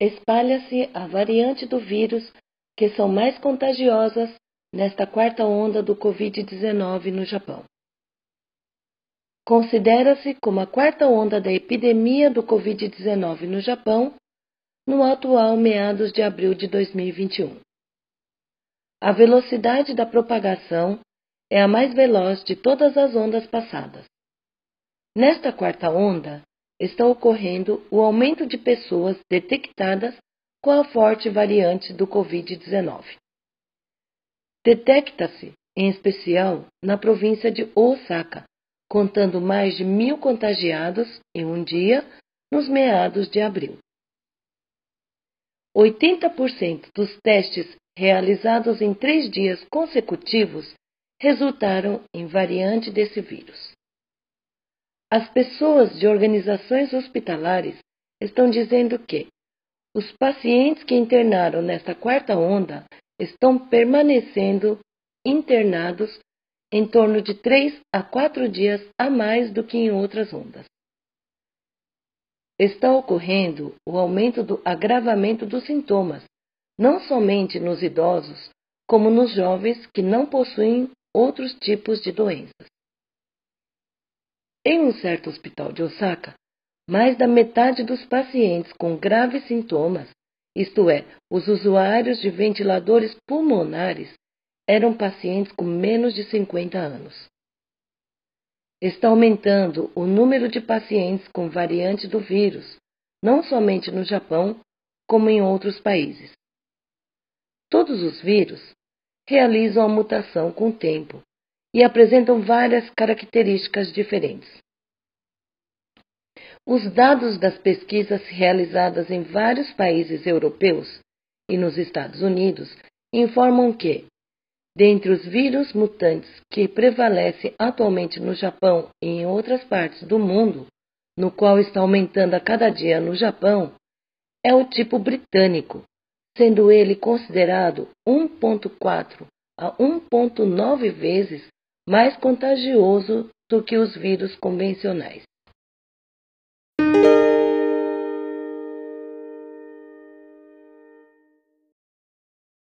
espalha-se a variante do vírus que são mais contagiosas nesta quarta onda do Covid-19 no Japão. Considera-se como a quarta onda da epidemia do Covid-19 no Japão no atual meados de abril de 2021. A velocidade da propagação é a mais veloz de todas as ondas passadas. Nesta quarta onda, está ocorrendo o aumento de pessoas detectadas com a forte variante do Covid-19. Detecta-se, em especial, na província de Osaka, contando mais de mil contagiados em um dia nos meados de abril. 80% dos testes realizados em três dias consecutivos resultaram em variante desse vírus. As pessoas de organizações hospitalares estão dizendo que os pacientes que internaram nesta quarta onda estão permanecendo internados em torno de três a quatro dias a mais do que em outras ondas. Está ocorrendo o aumento do agravamento dos sintomas, não somente nos idosos, como nos jovens que não possuem outros tipos de doenças. Em um certo hospital de Osaka, mais da metade dos pacientes com graves sintomas, isto é, os usuários de ventiladores pulmonares, eram pacientes com menos de 50 anos. Está aumentando o número de pacientes com variante do vírus, não somente no Japão, como em outros países. Todos os vírus realizam a mutação com o tempo e apresentam várias características diferentes. Os dados das pesquisas realizadas em vários países europeus e nos Estados Unidos informam que, dentre os vírus mutantes que prevalecem atualmente no Japão e em outras partes do mundo, no qual está aumentando a cada dia no Japão, é o tipo britânico, sendo ele considerado 1,4 a 1,9 vezes mais contagioso do que os vírus convencionais.